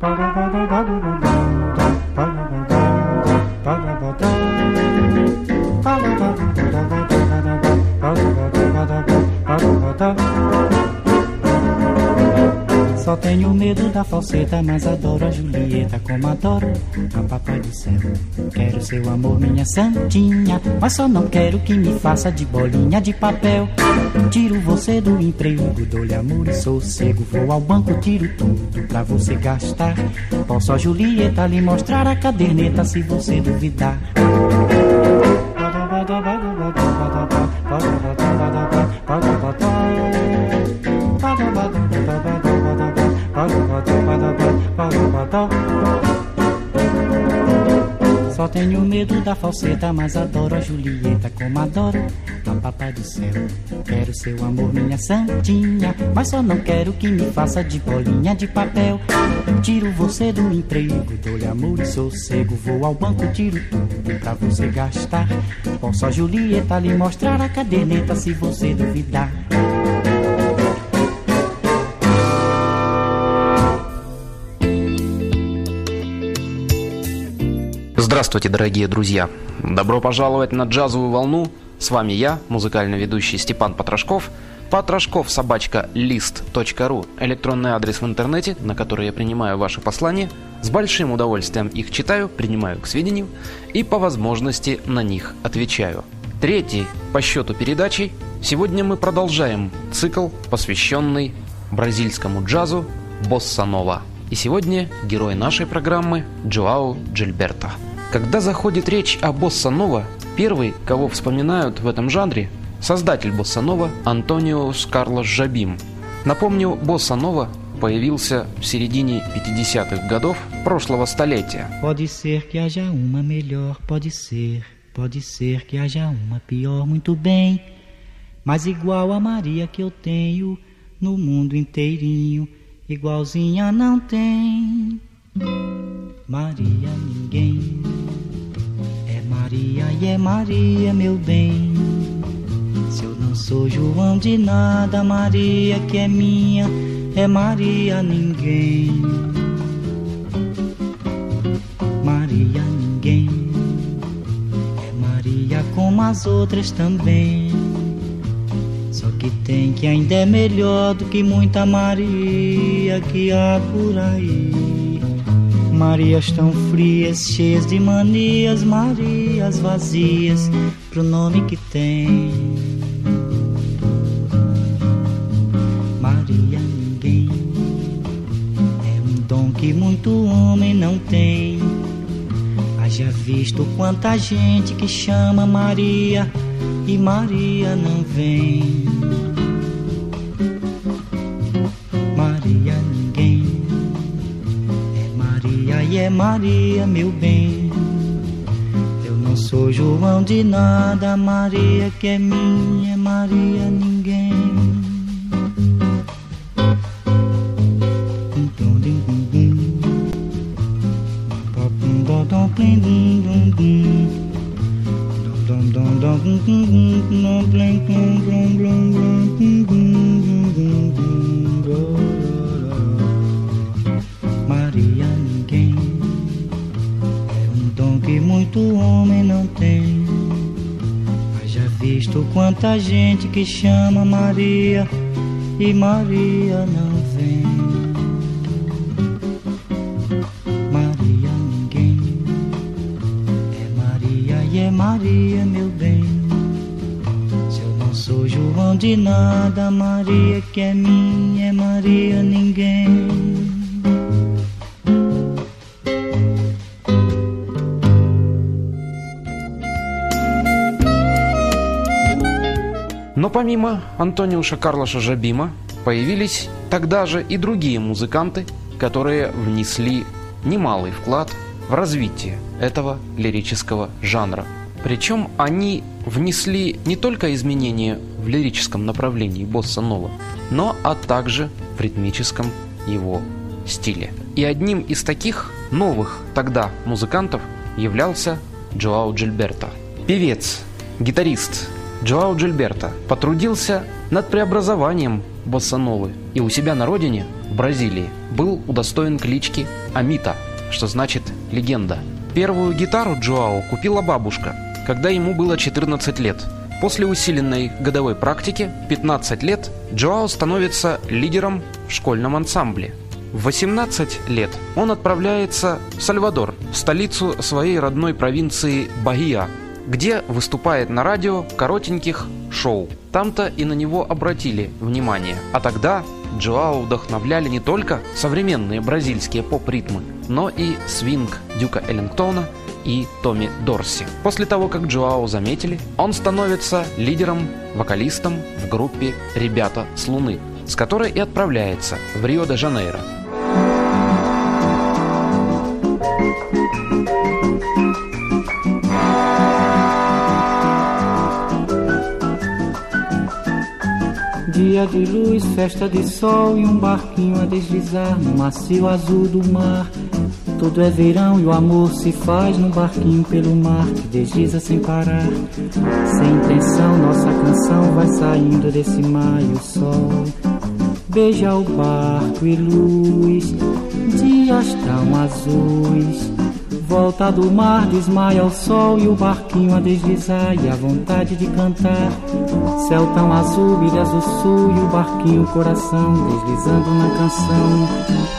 Bye-bye. Tenho medo da falseta, mas adoro a Julieta como adoro a Papai do Céu. Quero seu amor, minha santinha, mas só não quero que me faça de bolinha de papel. Tiro você do emprego, dou-lhe amor e sossego. Vou ao banco, tiro tudo pra você gastar. Posso a Julieta lhe mostrar a caderneta se você duvidar. Tenho medo da falseta, mas adoro a Julieta como adoro a Papai do Céu. Quero seu amor, minha santinha, mas só não quero que me faça de bolinha de papel. Tiro você do emprego, dou-lhe amor e sossego. Vou ao banco, tiro tudo pra você gastar. Posso a Julieta lhe mostrar a caderneta se você duvidar. Здравствуйте, дорогие друзья! Добро пожаловать на джазовую волну. С вами я, музыкальный ведущий Степан Потрошков. Потрошков собачка лист.ру электронный адрес в интернете, на который я принимаю ваши послания. С большим удовольствием их читаю, принимаю к сведению и по возможности на них отвечаю. Третий по счету передачи. Сегодня мы продолжаем цикл, посвященный бразильскому джазу Босса Нова. И сегодня герой нашей программы Джоау Джильберто. Когда заходит речь о босса нова, первый, кого вспоминают в этом жанре, создатель босса нова Антонио Карлос Жабим. Напомню, босса нова появился в середине 50-х годов прошлого столетия. Pode ser que haja uma pior, muito bem. Mas igual a Maria que eu tenho no mundo inteirinho, igualzinha não tem. Maria ninguém. Maria e é Maria, meu bem. Se eu não sou João de nada, Maria que é minha, é Maria ninguém. Maria ninguém. É Maria como as outras também. Só que tem que ainda é melhor do que muita Maria que há por aí. Marias tão frias, cheias de manias, Marias vazias pro nome que tem. Maria ninguém é um dom que muito homem não tem. Haja visto quanta gente que chama Maria e Maria não vem. É Maria, meu bem. Eu não sou João de nada, Maria que é minha, é Maria ninguém. Maria muito homem não tem. Haja visto quanta gente que chama Maria e Maria não vem. Maria ninguém é Maria e é Maria, meu bem. Se eu não sou João de nada, Maria que é minha, é Maria ninguém. Но помимо Антониуша Карлоша Жабима появились тогда же и другие музыканты, которые внесли немалый вклад в развитие этого лирического жанра. Причем они внесли не только изменения в лирическом направлении босса нова, но а также в ритмическом его стиле. И одним из таких новых тогда музыкантов являлся Джоау Джильберто. Певец, гитарист Джоау Джильберто потрудился над преобразованием босса-новы и у себя на родине, в Бразилии, был удостоен клички Амита, что значит «легенда». Первую гитару Джоао купила бабушка, когда ему было 14 лет. После усиленной годовой практики, 15 лет, Джоао становится лидером в школьном ансамбле. В 18 лет он отправляется в Сальвадор, столицу своей родной провинции Бахия, где выступает на радио коротеньких шоу. Там-то и на него обратили внимание. А тогда Джоао вдохновляли не только современные бразильские поп-ритмы, но и свинг Дюка Эллингтона и Томми Дорси. После того, как Джоао заметили, он становится лидером, вокалистом в группе «Ребята с Луны», с которой и отправляется в Рио-де-Жанейро. Dia de luz, festa de sol e um barquinho a deslizar no macio azul do mar. Tudo é verão e o amor se faz num barquinho pelo mar que desliza sem parar. Sem intenção, nossa canção vai saindo desse mar e o sol beija o barco e luz. Dias tão azuis Volta do mar, desmaia o sol e o barquinho a deslizar e a vontade de cantar. Céu tão azul, ilhas do sul e o barquinho coração deslizando na canção.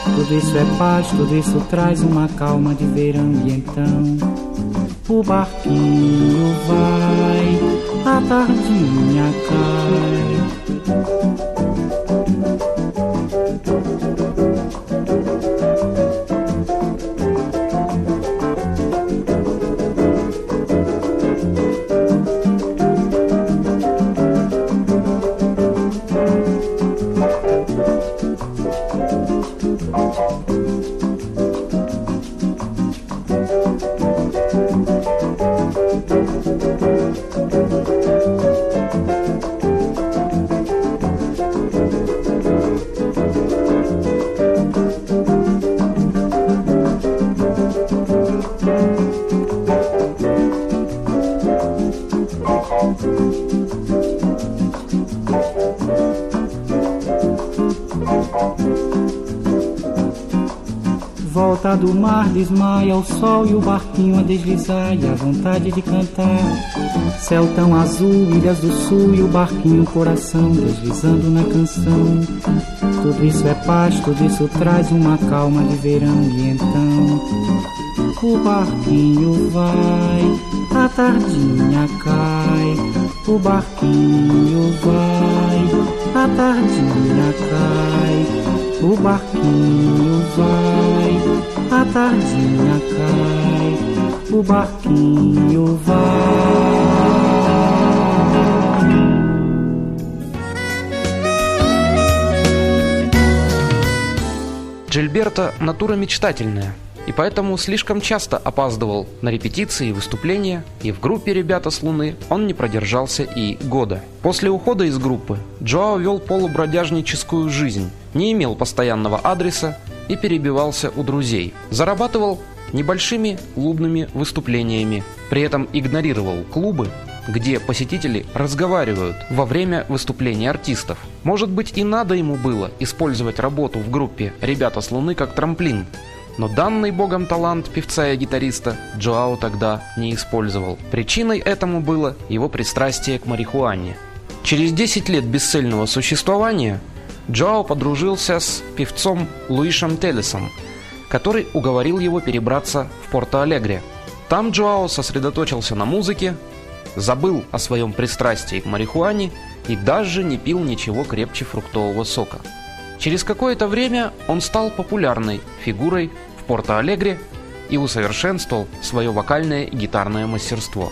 Tudo isso é paz, tudo isso traz uma calma de verão e então o barquinho vai, a tardinha cai. volta do mar desmaia o sol e o barquinho a deslizar e a vontade de cantar. Céu tão azul, ilhas do sul e o barquinho coração deslizando na canção. Tudo isso é paz, tudo isso traz uma calma de verão e então o barquinho vai, a tardinha cai. O barquinho vai, a tardinha cai. O barquinho vai, a tardinha cai. O barquinho vai. Джильберто – натура мечтательная – и поэтому слишком часто опаздывал на репетиции и выступления, и в группе «Ребята с Луны» он не продержался и года. После ухода из группы Джоао вел полубродяжническую жизнь, не имел постоянного адреса и перебивался у друзей. Зарабатывал небольшими клубными выступлениями, при этом игнорировал клубы, где посетители разговаривают во время выступления артистов. Может быть и надо ему было использовать работу в группе «Ребята с Луны» как трамплин, но данный богом талант певца и гитариста Джоао тогда не использовал. Причиной этому было его пристрастие к марихуане. Через 10 лет бесцельного существования Джоао подружился с певцом Луишем Телесом, который уговорил его перебраться в Порто-Алегре. Там Джоао сосредоточился на музыке, забыл о своем пристрастии к марихуане и даже не пил ничего крепче фруктового сока. Через какое-то время он стал популярной фигурой в Порто-Алегре и усовершенствовал свое вокальное и гитарное мастерство.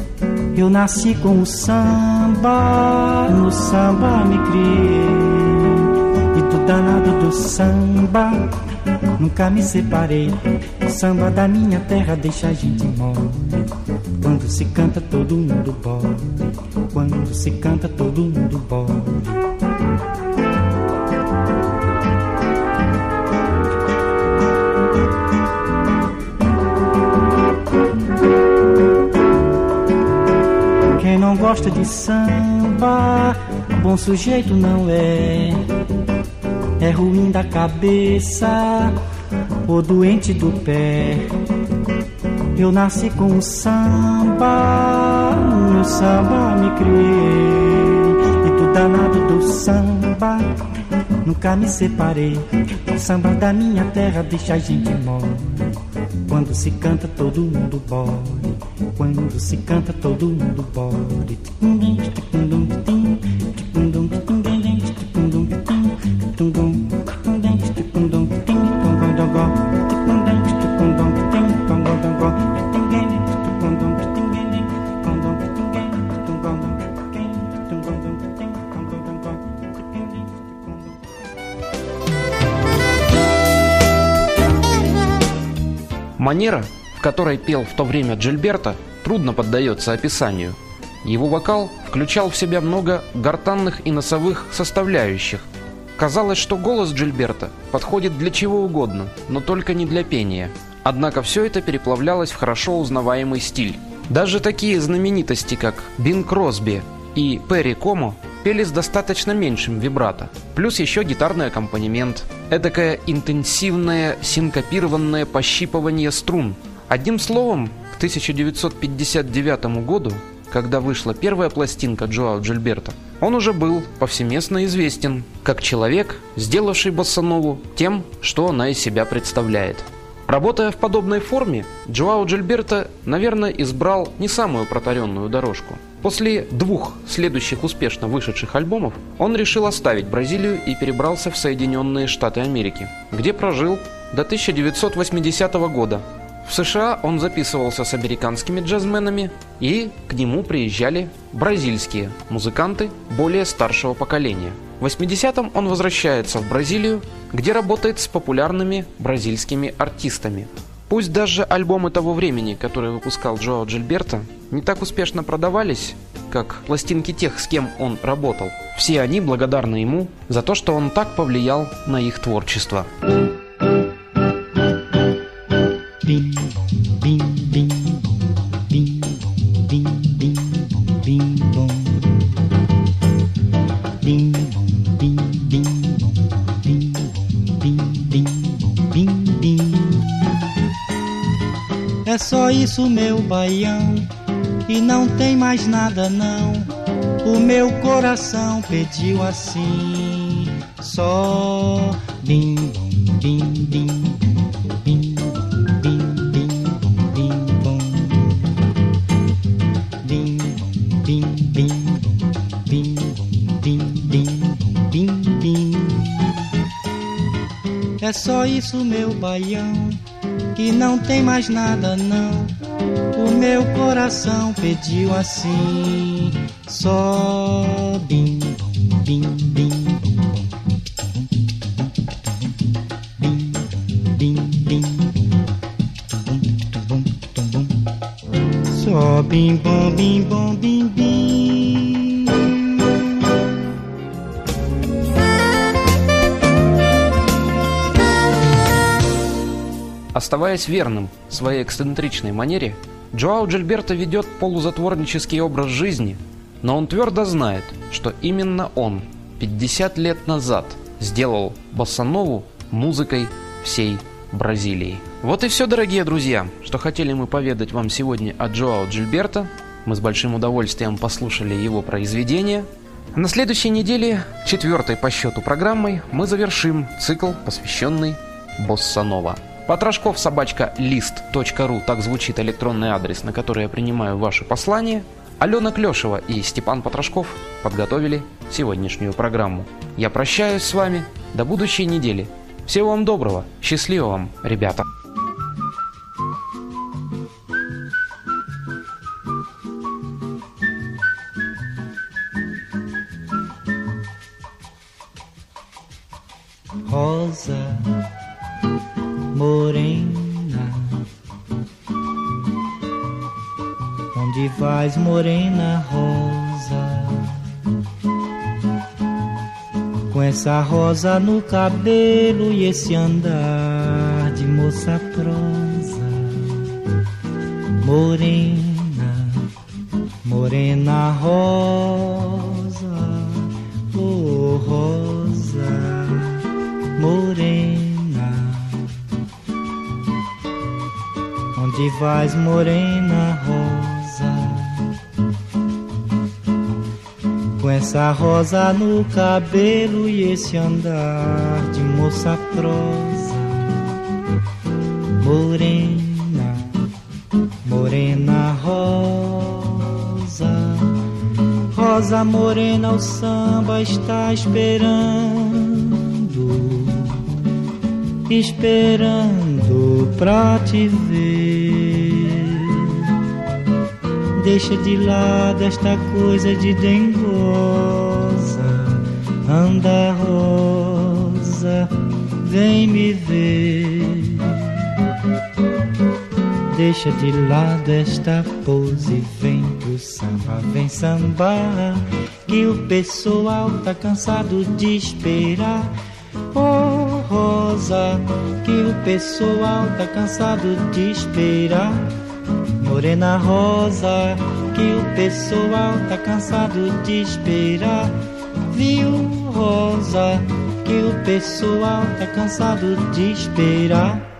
Eu nasci com o samba, no samba me criei. E do danado do samba, nunca me separei. O samba da minha terra deixa a gente mole. Quando se canta todo mundo bole. Quando se canta todo mundo bole. Gosta de samba, bom sujeito não é. É ruim da cabeça ou doente do pé. Eu nasci com o samba, no samba me criei. E do danado do samba, nunca me separei. O samba da minha terra deixa a gente mole. Quando se canta todo mundo bole. Quando se canta todo mundo bole. Манера, которой пел в то время Джильберто, трудно поддается описанию. Его вокал включал в себя много гортанных и носовых составляющих. Казалось, что голос Джильберта подходит для чего угодно, но только не для пения. Однако все это переплавлялось в хорошо узнаваемый стиль. Даже такие знаменитости, как Бин Кросби и Перри Комо, пели с достаточно меньшим вибрато. Плюс еще гитарный аккомпанемент. Эдакое интенсивное синкопированное пощипывание струн. Одним словом, к 1959 году, когда вышла первая пластинка Джоао Джильберта, он уже был повсеместно известен как человек, сделавший боссанову тем, что она из себя представляет. Работая в подобной форме, Джоао Джильберто, наверное, избрал не самую протаренную дорожку. После двух следующих успешно вышедших альбомов он решил оставить Бразилию и перебрался в Соединенные Штаты Америки, где прожил до 1980 года. В США он записывался с американскими джазменами, и к нему приезжали бразильские музыканты более старшего поколения. В 80-м он возвращается в Бразилию, где работает с популярными бразильскими артистами. Пусть даже альбомы того времени, которые выпускал Джоа Джильберто, не так успешно продавались, как пластинки тех, с кем он работал, все они благодарны ему за то, что он так повлиял на их творчество. É só isso, meu baião, e não tem mais nada não. O meu coração pediu assim, só bim, bom, bim, bim. É só isso, meu baião, e não tem mais nada não. O meu coração pediu assim, só bim, bom, bim, bim, bim, bim, bim, bim, bom, bim, bom, bim. Оставаясь верным своей эксцентричной манере, Джоао Джильберто ведет полузатворнический образ жизни, но он твердо знает, что именно он 50 лет назад сделал боссанову музыкой всей Бразилии. Вот и все, дорогие друзья, что хотели мы поведать вам сегодня о Джоао Джильберто. Мы с большим удовольствием послушали его произведения. А на следующей неделе, четвертой по счету программой, мы завершим цикл, посвященный Боссанова. Потрошков собачка лист.ру, так звучит электронный адрес, на который я принимаю ваши послания. Алена Клешева и Степан Потрошков подготовили сегодняшнюю программу. Я прощаюсь с вами до будущей недели. Всего вам доброго, счастливо вам, ребята! Com essa rosa no cabelo e esse andar de moça prosa, morena, morena rosa, oh rosa, morena. Onde vais, morena rosa? Com essa rosa no cabelo e esse andar de moça prosa, morena, morena rosa, rosa morena, o samba está esperando, esperando pra te ver. Deixa de lado esta coisa de dengosa. Anda, rosa, vem me ver. Deixa de lado esta pose, vem pro samba, vem sambar. Que o pessoal tá cansado de esperar. Oh, rosa, que o pessoal tá cansado de esperar. Morena rosa, que o pessoal tá cansado de esperar. Viu, rosa, que o pessoal tá cansado de esperar.